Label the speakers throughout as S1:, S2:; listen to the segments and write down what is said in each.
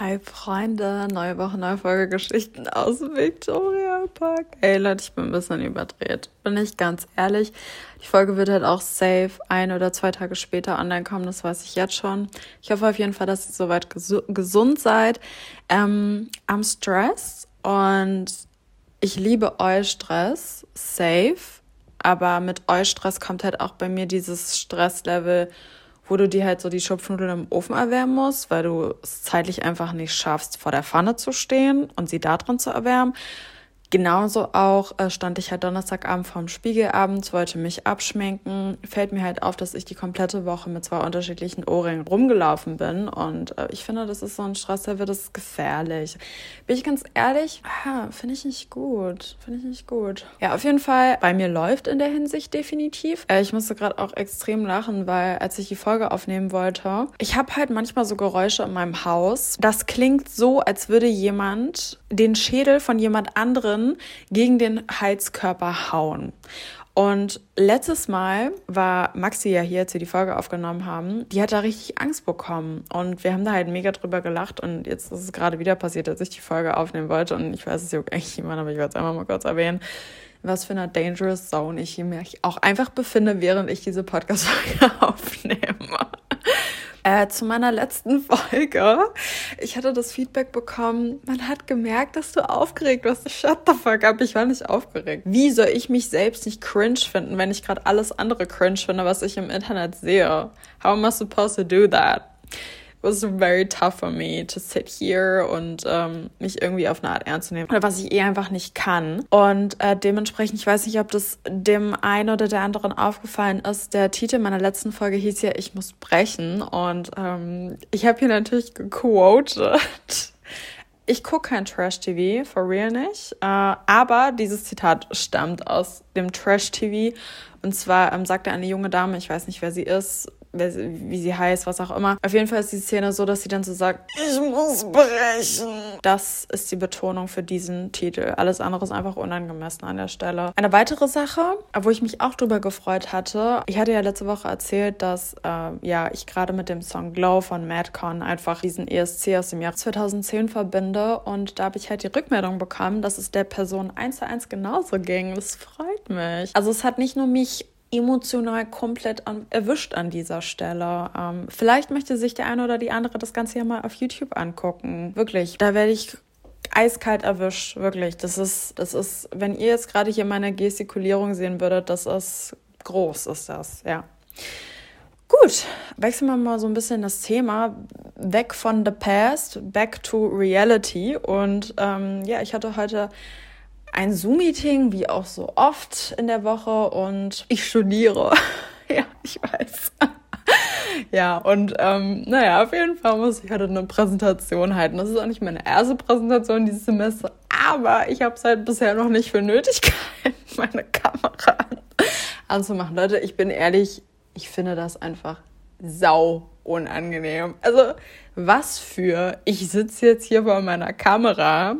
S1: Hi Freunde, neue Woche, neue Folge Geschichten aus Victoria Park. Ey Leute, ich bin ein bisschen überdreht. Bin ich ganz ehrlich. Die Folge wird halt auch safe ein oder zwei Tage später online kommen, das weiß ich jetzt schon. Ich hoffe auf jeden Fall, dass ihr soweit ges gesund seid. Ähm, am Stress und ich liebe Eustress, safe. Aber mit Eustress kommt halt auch bei mir dieses Stresslevel wo du dir halt so die Schupfnudeln im Ofen erwärmen musst, weil du es zeitlich einfach nicht schaffst, vor der Pfanne zu stehen und sie da drin zu erwärmen. Genauso auch äh, stand ich halt Donnerstagabend vorm Spiegel abends, wollte mich abschminken. Fällt mir halt auf, dass ich die komplette Woche mit zwei unterschiedlichen Ohrringen rumgelaufen bin. Und äh, ich finde, das ist so ein Stress, der wird es gefährlich. Bin ich ganz ehrlich, finde ich nicht gut. Finde ich nicht gut. Ja, auf jeden Fall, bei mir läuft in der Hinsicht definitiv. Äh, ich musste gerade auch extrem lachen, weil als ich die Folge aufnehmen wollte, ich habe halt manchmal so Geräusche in meinem Haus. Das klingt so, als würde jemand den Schädel von jemand anderem gegen den Heizkörper hauen. Und letztes Mal war Maxi ja hier, als wir die Folge aufgenommen haben, die hat da richtig Angst bekommen. Und wir haben da halt mega drüber gelacht. Und jetzt ist es gerade wieder passiert, als ich die Folge aufnehmen wollte. Und ich weiß es ja eigentlich jemand, aber ich wollte es einfach mal kurz erwähnen, was für eine dangerous Zone ich mich auch einfach befinde, während ich diese Podcast-Folge aufnehme. Äh, zu meiner letzten Folge. Ich hatte das Feedback bekommen, man hat gemerkt, dass du aufgeregt warst. Shut the fuck up, ich war nicht aufgeregt. Wie soll ich mich selbst nicht cringe finden, wenn ich gerade alles andere cringe finde, was ich im Internet sehe? How am I supposed to do that? Was very tough for me to sit here und ähm, mich irgendwie auf eine Art ernst zu nehmen. Oder was ich eh einfach nicht kann. Und äh, dementsprechend, ich weiß nicht, ob das dem einen oder der anderen aufgefallen ist. Der Titel meiner letzten Folge hieß ja Ich muss brechen. Und ähm, ich habe hier natürlich gequotet. Ich gucke kein Trash-TV, for real nicht. Äh, aber dieses Zitat stammt aus dem Trash-TV. Und zwar ähm, sagte eine junge Dame, ich weiß nicht, wer sie ist, wie sie heißt, was auch immer. Auf jeden Fall ist die Szene so, dass sie dann so sagt, ich muss brechen. Das ist die Betonung für diesen Titel. Alles andere ist einfach unangemessen an der Stelle. Eine weitere Sache, wo ich mich auch drüber gefreut hatte, ich hatte ja letzte Woche erzählt, dass äh, ja ich gerade mit dem Song Glow von Madcon einfach diesen ESC aus dem Jahr 2010 verbinde und da habe ich halt die Rückmeldung bekommen, dass es der Person eins zu eins genauso ging. Das freut mich. Also es hat nicht nur mich emotional komplett an, erwischt an dieser Stelle. Ähm, vielleicht möchte sich der eine oder die andere das Ganze ja mal auf YouTube angucken. Wirklich, da werde ich eiskalt erwischt, wirklich. Das ist, das ist, wenn ihr jetzt gerade hier meine Gestikulierung sehen würdet, das ist groß, ist das, ja. Gut, wechseln wir mal so ein bisschen das Thema weg von the past, back to reality. Und ähm, ja, ich hatte heute ein Zoom-Meeting, wie auch so oft in der Woche und ich studiere. ja, ich weiß. ja, und ähm, naja, auf jeden Fall muss ich heute eine Präsentation halten. Das ist auch nicht meine erste Präsentation dieses Semester, aber ich habe es halt bisher noch nicht für nötig gehalten, meine Kamera anzumachen. Leute, ich bin ehrlich, ich finde das einfach sau unangenehm. Also, was für, ich sitze jetzt hier vor meiner Kamera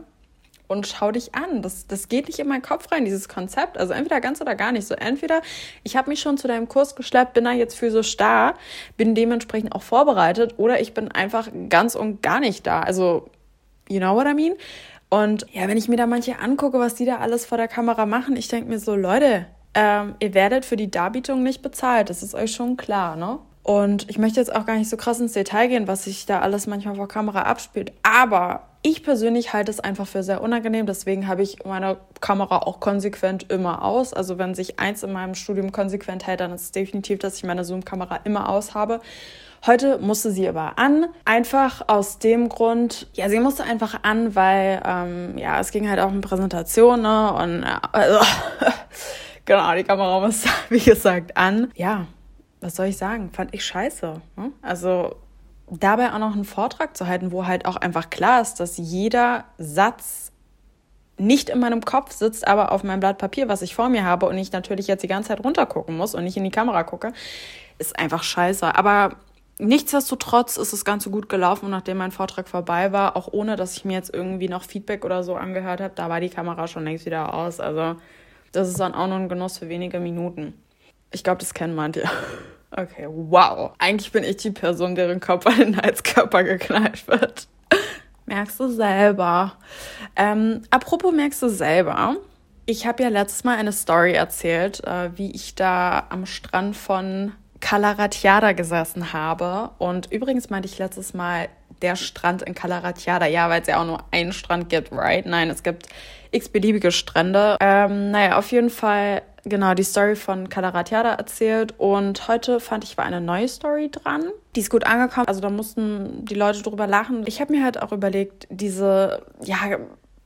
S1: und schau dich an. Das, das geht nicht in meinen Kopf rein, dieses Konzept. Also entweder ganz oder gar nicht. So entweder ich habe mich schon zu deinem Kurs geschleppt, bin da jetzt physisch da, bin dementsprechend auch vorbereitet oder ich bin einfach ganz und gar nicht da. Also, you know what I mean? Und ja, wenn ich mir da manche angucke, was die da alles vor der Kamera machen, ich denke mir so, Leute, ähm, ihr werdet für die Darbietung nicht bezahlt. Das ist euch schon klar, ne? Und ich möchte jetzt auch gar nicht so krass ins Detail gehen, was sich da alles manchmal vor Kamera abspielt. Aber ich persönlich halte es einfach für sehr unangenehm, deswegen habe ich meine Kamera auch konsequent immer aus. Also wenn sich eins in meinem Studium konsequent hält, dann ist es definitiv, dass ich meine Zoom-Kamera immer aus habe. Heute musste sie aber an, einfach aus dem Grund, ja, sie musste einfach an, weil, ähm, ja, es ging halt auch um Präsentation, ne, und, äh, also, genau, die Kamera musste, wie gesagt, an. Ja, was soll ich sagen, fand ich scheiße. Ne? Also dabei auch noch einen Vortrag zu halten, wo halt auch einfach klar ist, dass jeder Satz nicht in meinem Kopf sitzt, aber auf meinem Blatt Papier, was ich vor mir habe und ich natürlich jetzt die ganze Zeit runtergucken muss und nicht in die Kamera gucke, ist einfach scheiße. Aber nichtsdestotrotz ist das Ganze gut gelaufen und nachdem mein Vortrag vorbei war, auch ohne, dass ich mir jetzt irgendwie noch Feedback oder so angehört habe, da war die Kamera schon längst wieder aus. Also das ist dann auch nur ein Genuss für wenige Minuten. Ich glaube, das kennen manche. Okay, wow. Eigentlich bin ich die Person, deren Kopf an den Heizkörper geknallt wird. Merkst du selber. Ähm, apropos merkst du selber. Ich habe ja letztes Mal eine Story erzählt, äh, wie ich da am Strand von Calaratiada gesessen habe. Und übrigens meinte ich letztes Mal der Strand in Calaratiada. Ja, weil es ja auch nur einen Strand gibt, right? Nein, es gibt x-beliebige Strände. Ähm, naja, auf jeden Fall genau die Story von Calaratiada erzählt. Und heute fand ich war eine neue Story dran. Die ist gut angekommen. Also da mussten die Leute drüber lachen. Ich habe mir halt auch überlegt, diese, ja,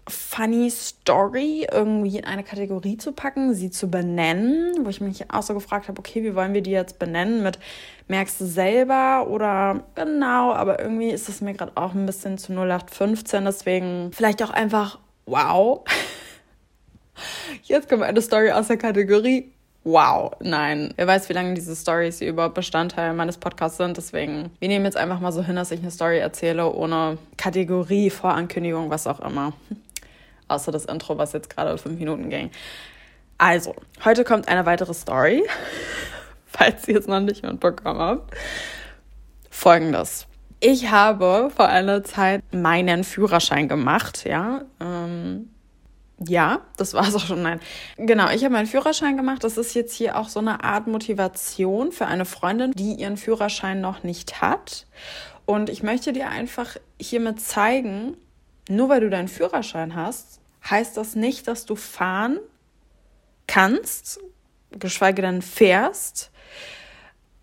S1: funny Story irgendwie in eine Kategorie zu packen, sie zu benennen, wo ich mich auch so gefragt habe, okay, wie wollen wir die jetzt benennen? Mit merkst du selber oder genau, aber irgendwie ist es mir gerade auch ein bisschen zu 0815, deswegen vielleicht auch einfach wow. Jetzt kommt eine Story aus der Kategorie Wow, nein. Wer weiß, wie lange diese Stories überhaupt Bestandteil meines Podcasts sind. Deswegen, wir nehmen jetzt einfach mal so hin, dass ich eine Story erzähle, ohne Kategorie, Vorankündigung, was auch immer. Außer das Intro, was jetzt gerade fünf Minuten ging. Also, heute kommt eine weitere Story, falls ihr es noch nicht mitbekommen habt. Folgendes. Ich habe vor einer Zeit meinen Führerschein gemacht, ja. Ähm, ja, das war es auch schon. Nein. Genau, ich habe meinen Führerschein gemacht. Das ist jetzt hier auch so eine Art Motivation für eine Freundin, die ihren Führerschein noch nicht hat. Und ich möchte dir einfach hiermit zeigen, nur weil du deinen Führerschein hast, heißt das nicht, dass du fahren kannst, geschweige denn fährst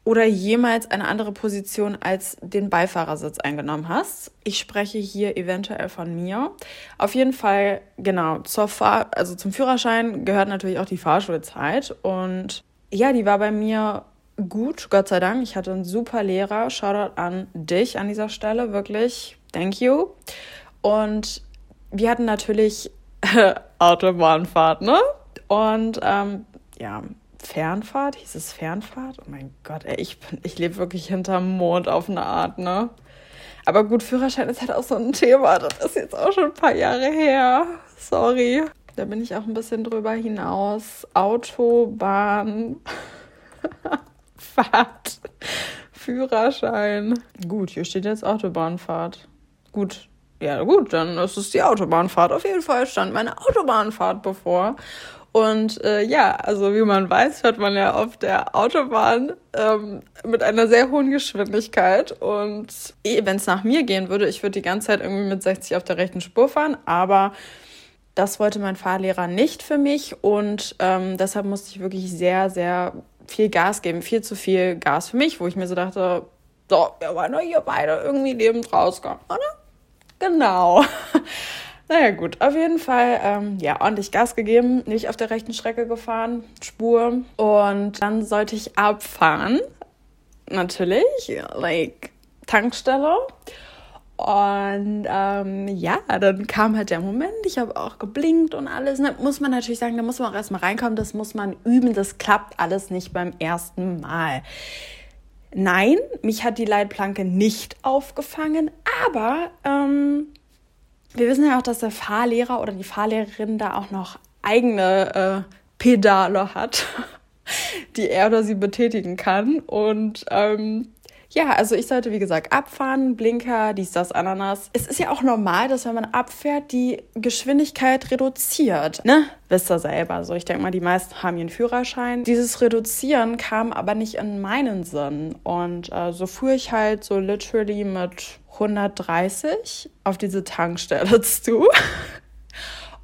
S1: oder jemals eine andere Position als den Beifahrersitz eingenommen hast. Ich spreche hier eventuell von mir. Auf jeden Fall, genau, zur Fahr also zum Führerschein gehört natürlich auch die Fahrschulzeit. Und ja, die war bei mir gut, Gott sei Dank. Ich hatte einen super Lehrer. Shoutout an dich an dieser Stelle, wirklich. Thank you. Und wir hatten natürlich Autobahnfahrt, ne? Und ähm, ja, Fernfahrt, hieß es Fernfahrt? Oh mein Gott, ey, ich, ich lebe wirklich hinterm Mond auf eine Art, ne? Aber gut, Führerschein ist halt auch so ein Thema. Das ist jetzt auch schon ein paar Jahre her. Sorry. Da bin ich auch ein bisschen drüber hinaus. Autobahn. Fahrt. Führerschein. Gut, hier steht jetzt Autobahnfahrt. Gut, ja gut, dann ist es die Autobahnfahrt. Auf jeden Fall stand meine Autobahnfahrt bevor. Und äh, ja, also wie man weiß, fährt man ja auf der Autobahn ähm, mit einer sehr hohen Geschwindigkeit. Und eh, wenn es nach mir gehen würde, ich würde die ganze Zeit irgendwie mit 60 auf der rechten Spur fahren, aber das wollte mein Fahrlehrer nicht für mich und ähm, deshalb musste ich wirklich sehr, sehr viel Gas geben, viel zu viel Gas für mich, wo ich mir so dachte, so, wir wollen doch hier beide irgendwie lebend rauskommen, oder? Genau. naja, gut, auf jeden Fall, ähm, ja, ordentlich Gas gegeben, nicht auf der rechten Strecke gefahren, Spur. Und dann sollte ich abfahren. Natürlich, like Tankstelle. Und ähm, ja, dann kam halt der Moment, ich habe auch geblinkt und alles. Da muss man natürlich sagen, da muss man auch erstmal reinkommen, das muss man üben, das klappt alles nicht beim ersten Mal. Nein, mich hat die Leitplanke nicht aufgefangen, aber ähm, wir wissen ja auch, dass der Fahrlehrer oder die Fahrlehrerin da auch noch eigene äh, Pedale hat, die er oder sie betätigen kann. Und ähm, ja, also ich sollte, wie gesagt, abfahren, Blinker, dies, das, Ananas. Es ist ja auch normal, dass wenn man abfährt, die Geschwindigkeit reduziert. Ne? Wisst ihr selber. So, ich denke mal, die meisten haben ihren Führerschein. Dieses Reduzieren kam aber nicht in meinen Sinn. Und äh, so fuhr ich halt so literally mit 130 auf diese Tankstelle zu.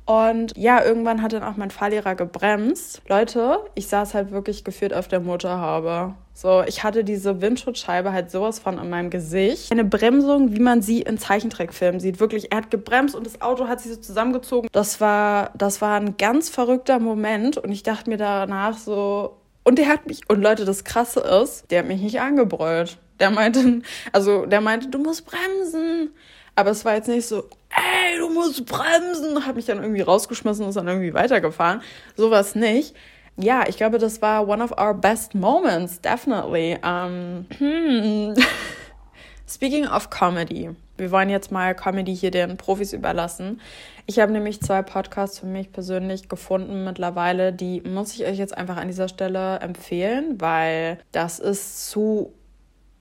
S1: Und ja, irgendwann hat dann auch mein Fahrlehrer gebremst. Leute, ich saß halt wirklich geführt auf der Motorhaube. So, ich hatte diese Windschutzscheibe halt sowas von in meinem Gesicht. Eine Bremsung, wie man sie in Zeichentrickfilmen sieht. Wirklich, er hat gebremst und das Auto hat sich so zusammengezogen. Das war, das war ein ganz verrückter Moment und ich dachte mir danach so, und der hat mich, und Leute, das Krasse ist, der hat mich nicht angebrüllt. Der meinte, also der meinte, du musst bremsen. Aber es war jetzt nicht so, ey, du musst bremsen, hat mich dann irgendwie rausgeschmissen und ist dann irgendwie weitergefahren. Sowas nicht. Ja, ich glaube, das war one of our best moments, definitely. Um, hmm. Speaking of Comedy, wir wollen jetzt mal Comedy hier den Profis überlassen. Ich habe nämlich zwei Podcasts für mich persönlich gefunden mittlerweile, die muss ich euch jetzt einfach an dieser Stelle empfehlen, weil das ist zu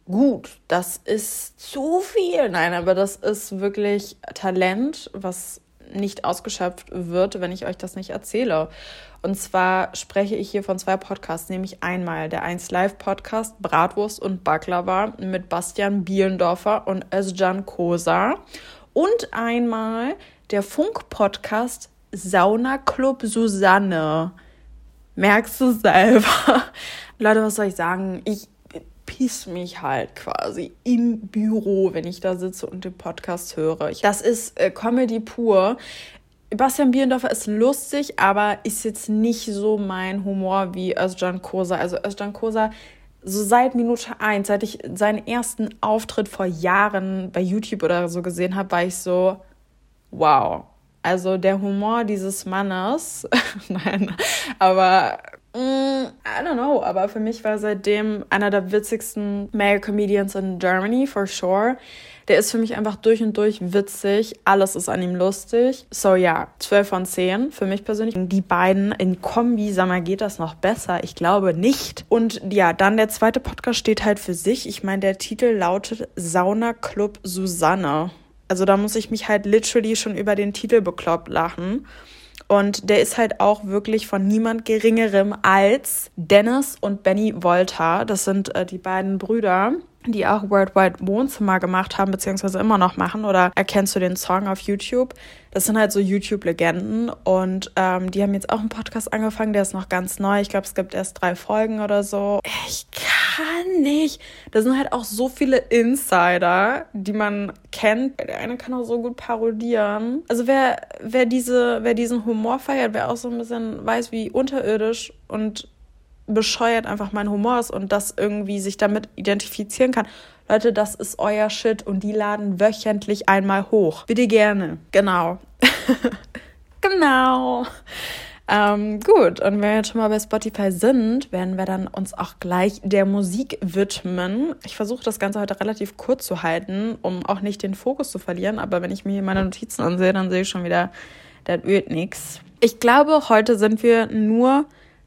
S1: gut. Das ist zu viel. Nein, aber das ist wirklich Talent, was nicht ausgeschöpft wird, wenn ich euch das nicht erzähle. Und zwar spreche ich hier von zwei Podcasts, nämlich einmal der 1 Live Podcast Bratwurst und Baklava mit Bastian Bielendorfer und Özcan Kosa und einmal der Funk Podcast Sauna Club Susanne. Merkst du selber? Leute, was soll ich sagen? Ich piss mich halt quasi im Büro, wenn ich da sitze und den Podcast höre. Das ist äh, Comedy pur. Bastian Bierendorfer ist lustig, aber ist jetzt nicht so mein Humor wie Özcan Kosa. Also Özcan Kosa, so seit Minute 1, seit ich seinen ersten Auftritt vor Jahren bei YouTube oder so gesehen habe, war ich so, wow. Also der Humor dieses Mannes, nein, aber Mm, I don't know, aber für mich war seitdem einer der witzigsten Male Comedians in Germany, for sure. Der ist für mich einfach durch und durch witzig. Alles ist an ihm lustig. So ja, 12 von 10 für mich persönlich. Die beiden in Kombi, sag mal, geht das noch besser? Ich glaube nicht. Und ja, dann der zweite Podcast steht halt für sich. Ich meine, der Titel lautet Sauna Club Susanne. Also da muss ich mich halt literally schon über den Titel bekloppt lachen. Und der ist halt auch wirklich von niemand Geringerem als Dennis und Benny Volta. Das sind äh, die beiden Brüder die auch Worldwide Wohnzimmer gemacht haben, beziehungsweise immer noch machen. Oder erkennst du den Song auf YouTube? Das sind halt so YouTube-Legenden. Und ähm, die haben jetzt auch einen Podcast angefangen, der ist noch ganz neu. Ich glaube, es gibt erst drei Folgen oder so. Ich kann nicht. Da sind halt auch so viele Insider, die man kennt. Der eine kann auch so gut parodieren. Also wer, wer, diese, wer diesen Humor feiert, wer auch so ein bisschen weiß, wie unterirdisch und bescheuert einfach mein Humor ist und das irgendwie sich damit identifizieren kann. Leute, das ist euer Shit und die laden wöchentlich einmal hoch. Bitte gerne. Genau. genau. Ähm, gut, und wenn wir jetzt schon mal bei Spotify sind, werden wir dann uns auch gleich der Musik widmen. Ich versuche das Ganze heute relativ kurz zu halten, um auch nicht den Fokus zu verlieren. Aber wenn ich mir hier meine Notizen ansehe, dann sehe ich schon wieder, das wird nichts. Ich glaube, heute sind wir nur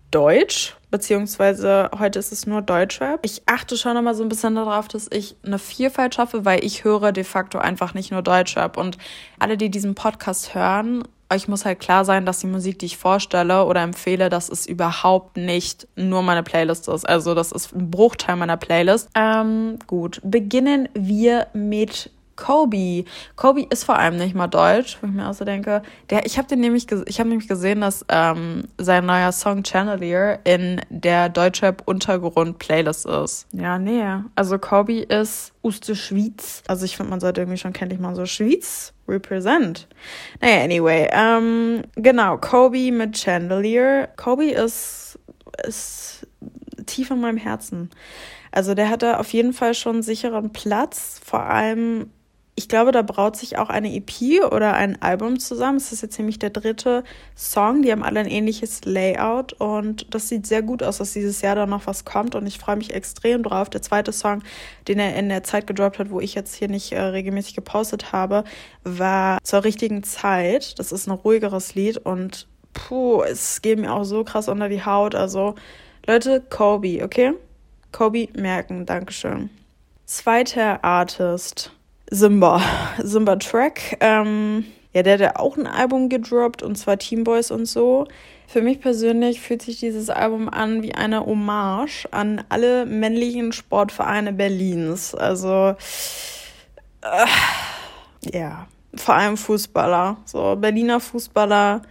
S1: Deutsch, beziehungsweise heute ist es nur Deutschrap. Ich achte schon immer so ein bisschen darauf, dass ich eine Vielfalt schaffe, weil ich höre de facto einfach nicht nur Deutschrap. Und alle, die diesen Podcast hören, euch muss halt klar sein, dass die Musik, die ich vorstelle oder empfehle, dass es überhaupt nicht nur meine Playlist ist. Also das ist ein Bruchteil meiner Playlist. Ähm, gut, beginnen wir mit Kobe. Kobe ist vor allem nicht mal deutsch, wo ich mir auch so denke. Der, ich habe den nämlich, ich nämlich gesehen, dass ähm, sein neuer Song Chandelier in der Deutschrap Untergrund Playlist ist. Ja, nee. Also Kobe ist aus der Schweiz. Also ich finde, man sollte irgendwie schon kenntlich mal so Schweiz represent. Naja, anyway. Ähm, genau, Kobe mit Chandelier. Kobe ist, ist tief in meinem Herzen. Also der hat da auf jeden Fall schon einen sicheren Platz, vor allem ich glaube, da braut sich auch eine EP oder ein Album zusammen. Es ist jetzt nämlich der dritte Song. Die haben alle ein ähnliches Layout und das sieht sehr gut aus, dass dieses Jahr da noch was kommt und ich freue mich extrem drauf. Der zweite Song, den er in der Zeit gedroppt hat, wo ich jetzt hier nicht äh, regelmäßig gepostet habe, war zur richtigen Zeit. Das ist ein ruhigeres Lied und puh, es geht mir auch so krass unter die Haut. Also Leute, Kobe, okay? Kobe merken, Dankeschön. Zweiter Artist Simba, Simba Track. Ähm, ja, der hat ja auch ein Album gedroppt und zwar Team Boys und so. Für mich persönlich fühlt sich dieses Album an wie eine Hommage an alle männlichen Sportvereine Berlins. Also, äh, ja, vor allem Fußballer. So, Berliner Fußballer.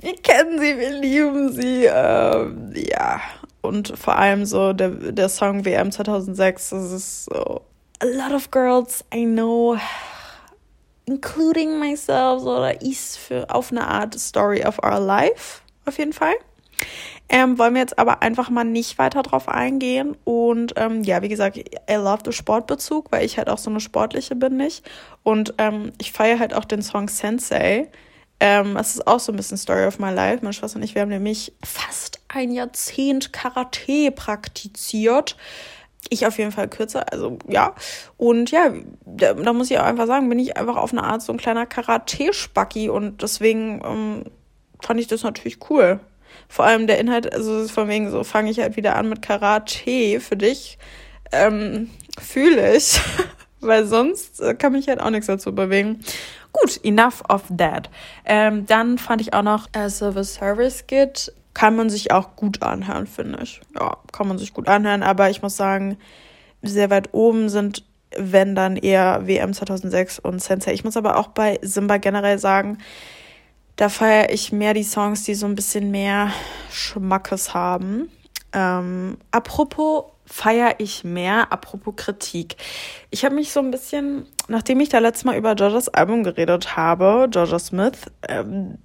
S1: Wir kennen sie, wir lieben sie. Äh, ja, und vor allem so der, der Song WM 2006, das ist so a lot of girls I know, including myself, oder ist für auf eine Art Story of our life, auf jeden Fall. Ähm, wollen wir jetzt aber einfach mal nicht weiter drauf eingehen. Und ähm, ja, wie gesagt, I love the Sportbezug, weil ich halt auch so eine sportliche bin nicht. Und ähm, ich feiere halt auch den Song Sensei. Ähm, ist auch so ein bisschen Story of my life. Meine Schwester und ich, wir haben nämlich fast ein Jahrzehnt Karate praktiziert. Ich auf jeden Fall kürzer, also ja. Und ja, da, da, muss ich auch einfach sagen, bin ich einfach auf eine Art so ein kleiner Karate-Spacki und deswegen ähm, fand ich das natürlich cool. Vor allem der Inhalt, also von wegen so, fange ich halt wieder an mit Karate für dich. ähm, fühle ich, weil sonst äh, kann mich halt auch nichts dazu bewegen. Gut, enough of that. Ähm, dann fand ich auch noch As a Service Git. Kann man sich auch gut anhören, finde ich. Ja, kann man sich gut anhören, aber ich muss sagen, sehr weit oben sind, wenn dann eher WM 2006 und Sensei. Ich muss aber auch bei Simba generell sagen, da feiere ich mehr die Songs, die so ein bisschen mehr Schmackes haben. Ähm, apropos feiere ich mehr, apropos Kritik. Ich habe mich so ein bisschen, nachdem ich da letztes Mal über Georgias Album geredet habe, Georgia Smith, ähm,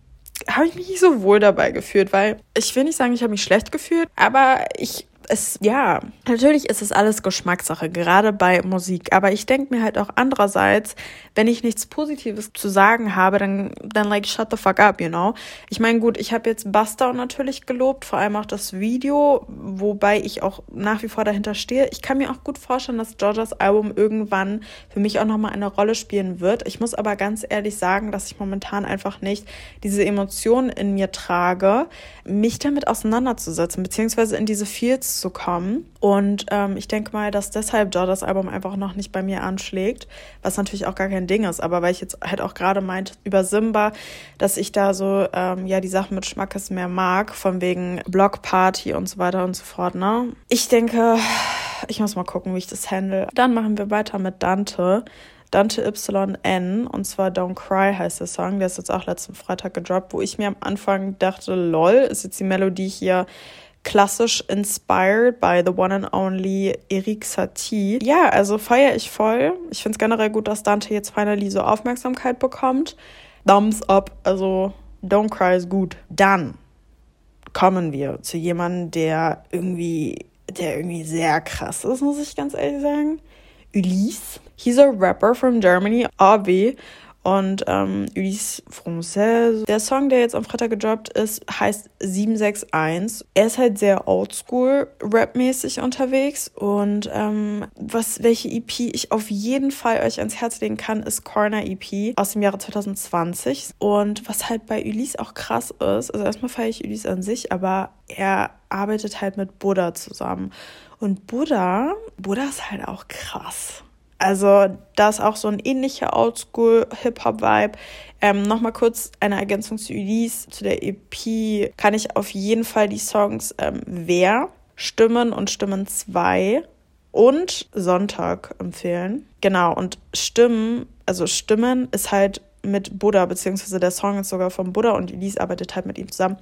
S1: habe ich mich nicht so wohl dabei gefühlt, weil ich will nicht sagen, ich habe mich schlecht gefühlt, aber ich es, ja, natürlich ist es alles Geschmackssache, gerade bei Musik. Aber ich denke mir halt auch andererseits, wenn ich nichts Positives zu sagen habe, dann, dann like shut the fuck up, you know. Ich meine, gut, ich habe jetzt Buster natürlich gelobt, vor allem auch das Video, wobei ich auch nach wie vor dahinter stehe. Ich kann mir auch gut vorstellen, dass Georgias Album irgendwann für mich auch nochmal eine Rolle spielen wird. Ich muss aber ganz ehrlich sagen, dass ich momentan einfach nicht diese Emotionen in mir trage, mich damit auseinanderzusetzen, beziehungsweise in diese Fields zu kommen. Und ähm, ich denke mal, dass deshalb Jordas Album einfach noch nicht bei mir anschlägt, was natürlich auch gar kein Ding ist. Aber weil ich jetzt halt auch gerade meint über Simba, dass ich da so ähm, ja die Sachen mit Schmackes mehr mag, von wegen Blockparty und so weiter und so fort. Ne? Ich denke, ich muss mal gucken, wie ich das handle. Dann machen wir weiter mit Dante. Dante YN und zwar Don't Cry heißt der Song. Der ist jetzt auch letzten Freitag gedroppt, wo ich mir am Anfang dachte, lol, ist jetzt die Melodie hier klassisch inspired by the one and only Eric Satie. Ja, also feiere ich voll. Ich finde es generell gut, dass Dante jetzt finally so Aufmerksamkeit bekommt. Thumbs up, also Don't Cry ist gut. Dann kommen wir zu jemandem, der irgendwie, der irgendwie sehr krass ist, muss ich ganz ehrlich sagen. Ulysse. He's a rapper from Germany, Avi und ähm, Ulysse Française. Der Song, der jetzt am Freitag gedroppt ist, heißt 761. Er ist halt sehr oldschool Rap-mäßig unterwegs und ähm, was welche EP ich auf jeden Fall euch ans Herz legen kann, ist Corner EP aus dem Jahre 2020 und was halt bei Ulysse auch krass ist, also erstmal feiere ich Ulysse an sich, aber er arbeitet halt mit Buddha zusammen und Buddha, Buddha ist halt auch krass. Also da ist auch so ein ähnlicher Oldschool-Hip-Hop-Vibe. Ähm, Nochmal kurz eine Ergänzung zu Ulysse. Zu der EP kann ich auf jeden Fall die Songs ähm, Wer, Stimmen und Stimmen 2 und Sonntag empfehlen. Genau, und Stimmen, also Stimmen ist halt mit Buddha, beziehungsweise der Song ist sogar von Buddha und Ulysse arbeitet halt mit ihm zusammen.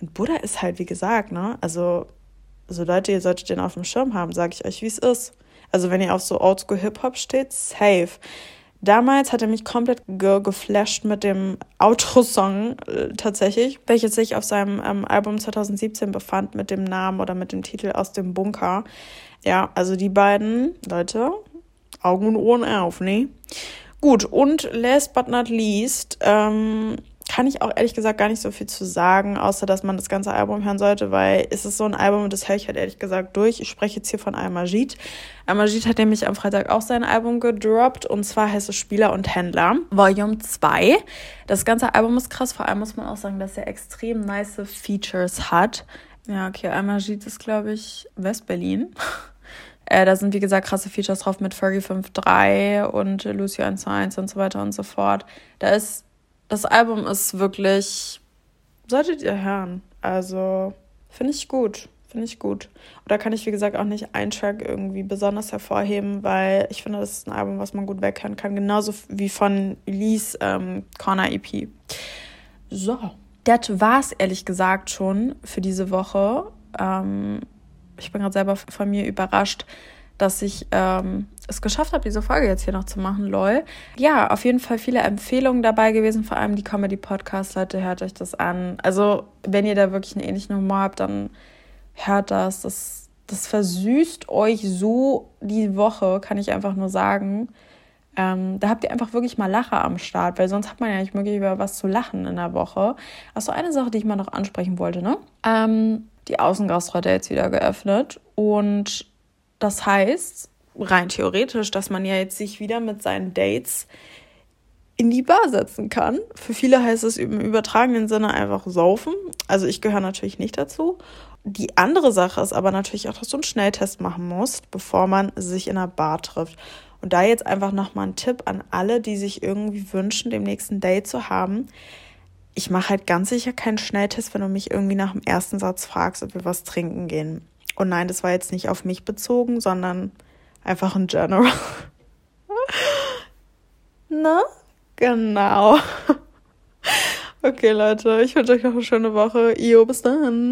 S1: Und Buddha ist halt, wie gesagt, ne, also so Leute, ihr solltet den auf dem Schirm haben, sage ich euch, wie es ist. Also wenn ihr auf so Oldschool Hip-Hop steht, safe. Damals hat er mich komplett ge geflasht mit dem Outro-Song äh, tatsächlich, welches sich auf seinem ähm, Album 2017 befand mit dem Namen oder mit dem Titel aus dem Bunker. Ja, also die beiden Leute, Augen und Ohren auf, ne? Gut, und last but not least, ähm, kann ich auch ehrlich gesagt gar nicht so viel zu sagen, außer dass man das ganze Album hören sollte, weil es ist so ein Album und das höre ich halt ehrlich gesagt durch. Ich spreche jetzt hier von Al-Majid. Al-Majid hat nämlich am Freitag auch sein Album gedroppt und zwar heißt es Spieler und Händler, Volume 2. Das ganze Album ist krass, vor allem muss man auch sagen, dass er extrem nice Features hat. Ja, okay, Al-Majid ist, glaube ich, West-Berlin. Äh, da sind, wie gesagt, krasse Features drauf mit Fergie 5.3 und Lucio 1.1 und so weiter und so fort. Da ist das Album ist wirklich, solltet ihr hören. Also finde ich gut, finde ich gut. Oder kann ich, wie gesagt, auch nicht einen Track irgendwie besonders hervorheben, weil ich finde, das ist ein Album, was man gut weghören kann. Genauso wie von Elise ähm, Corner EP. So, das war es ehrlich gesagt schon für diese Woche. Ähm, ich bin gerade selber von mir überrascht, dass ich ähm, es geschafft habe, diese Folge jetzt hier noch zu machen, lol. Ja, auf jeden Fall viele Empfehlungen dabei gewesen, vor allem die Comedy-Podcast-Leute, hört euch das an. Also, wenn ihr da wirklich einen ähnlichen Humor habt, dann hört das. Das, das versüßt euch so die Woche, kann ich einfach nur sagen. Ähm, da habt ihr einfach wirklich mal Lacher am Start, weil sonst hat man ja nicht möglich über was zu lachen in der Woche. Achso, eine Sache, die ich mal noch ansprechen wollte, ne? Ähm, die Außengastro hat ja jetzt wieder geöffnet und das heißt, rein theoretisch, dass man ja jetzt sich wieder mit seinen Dates in die Bar setzen kann. Für viele heißt es im übertragenen Sinne einfach saufen. Also ich gehöre natürlich nicht dazu. Die andere Sache ist aber natürlich auch, dass du einen Schnelltest machen musst, bevor man sich in einer Bar trifft. Und da jetzt einfach nochmal ein Tipp an alle, die sich irgendwie wünschen, dem nächsten Date zu haben. Ich mache halt ganz sicher keinen Schnelltest, wenn du mich irgendwie nach dem ersten Satz fragst, ob wir was trinken gehen. Und nein, das war jetzt nicht auf mich bezogen, sondern einfach in general. Na? Genau. Okay, Leute, ich wünsche euch noch eine schöne Woche. Io, bis dann.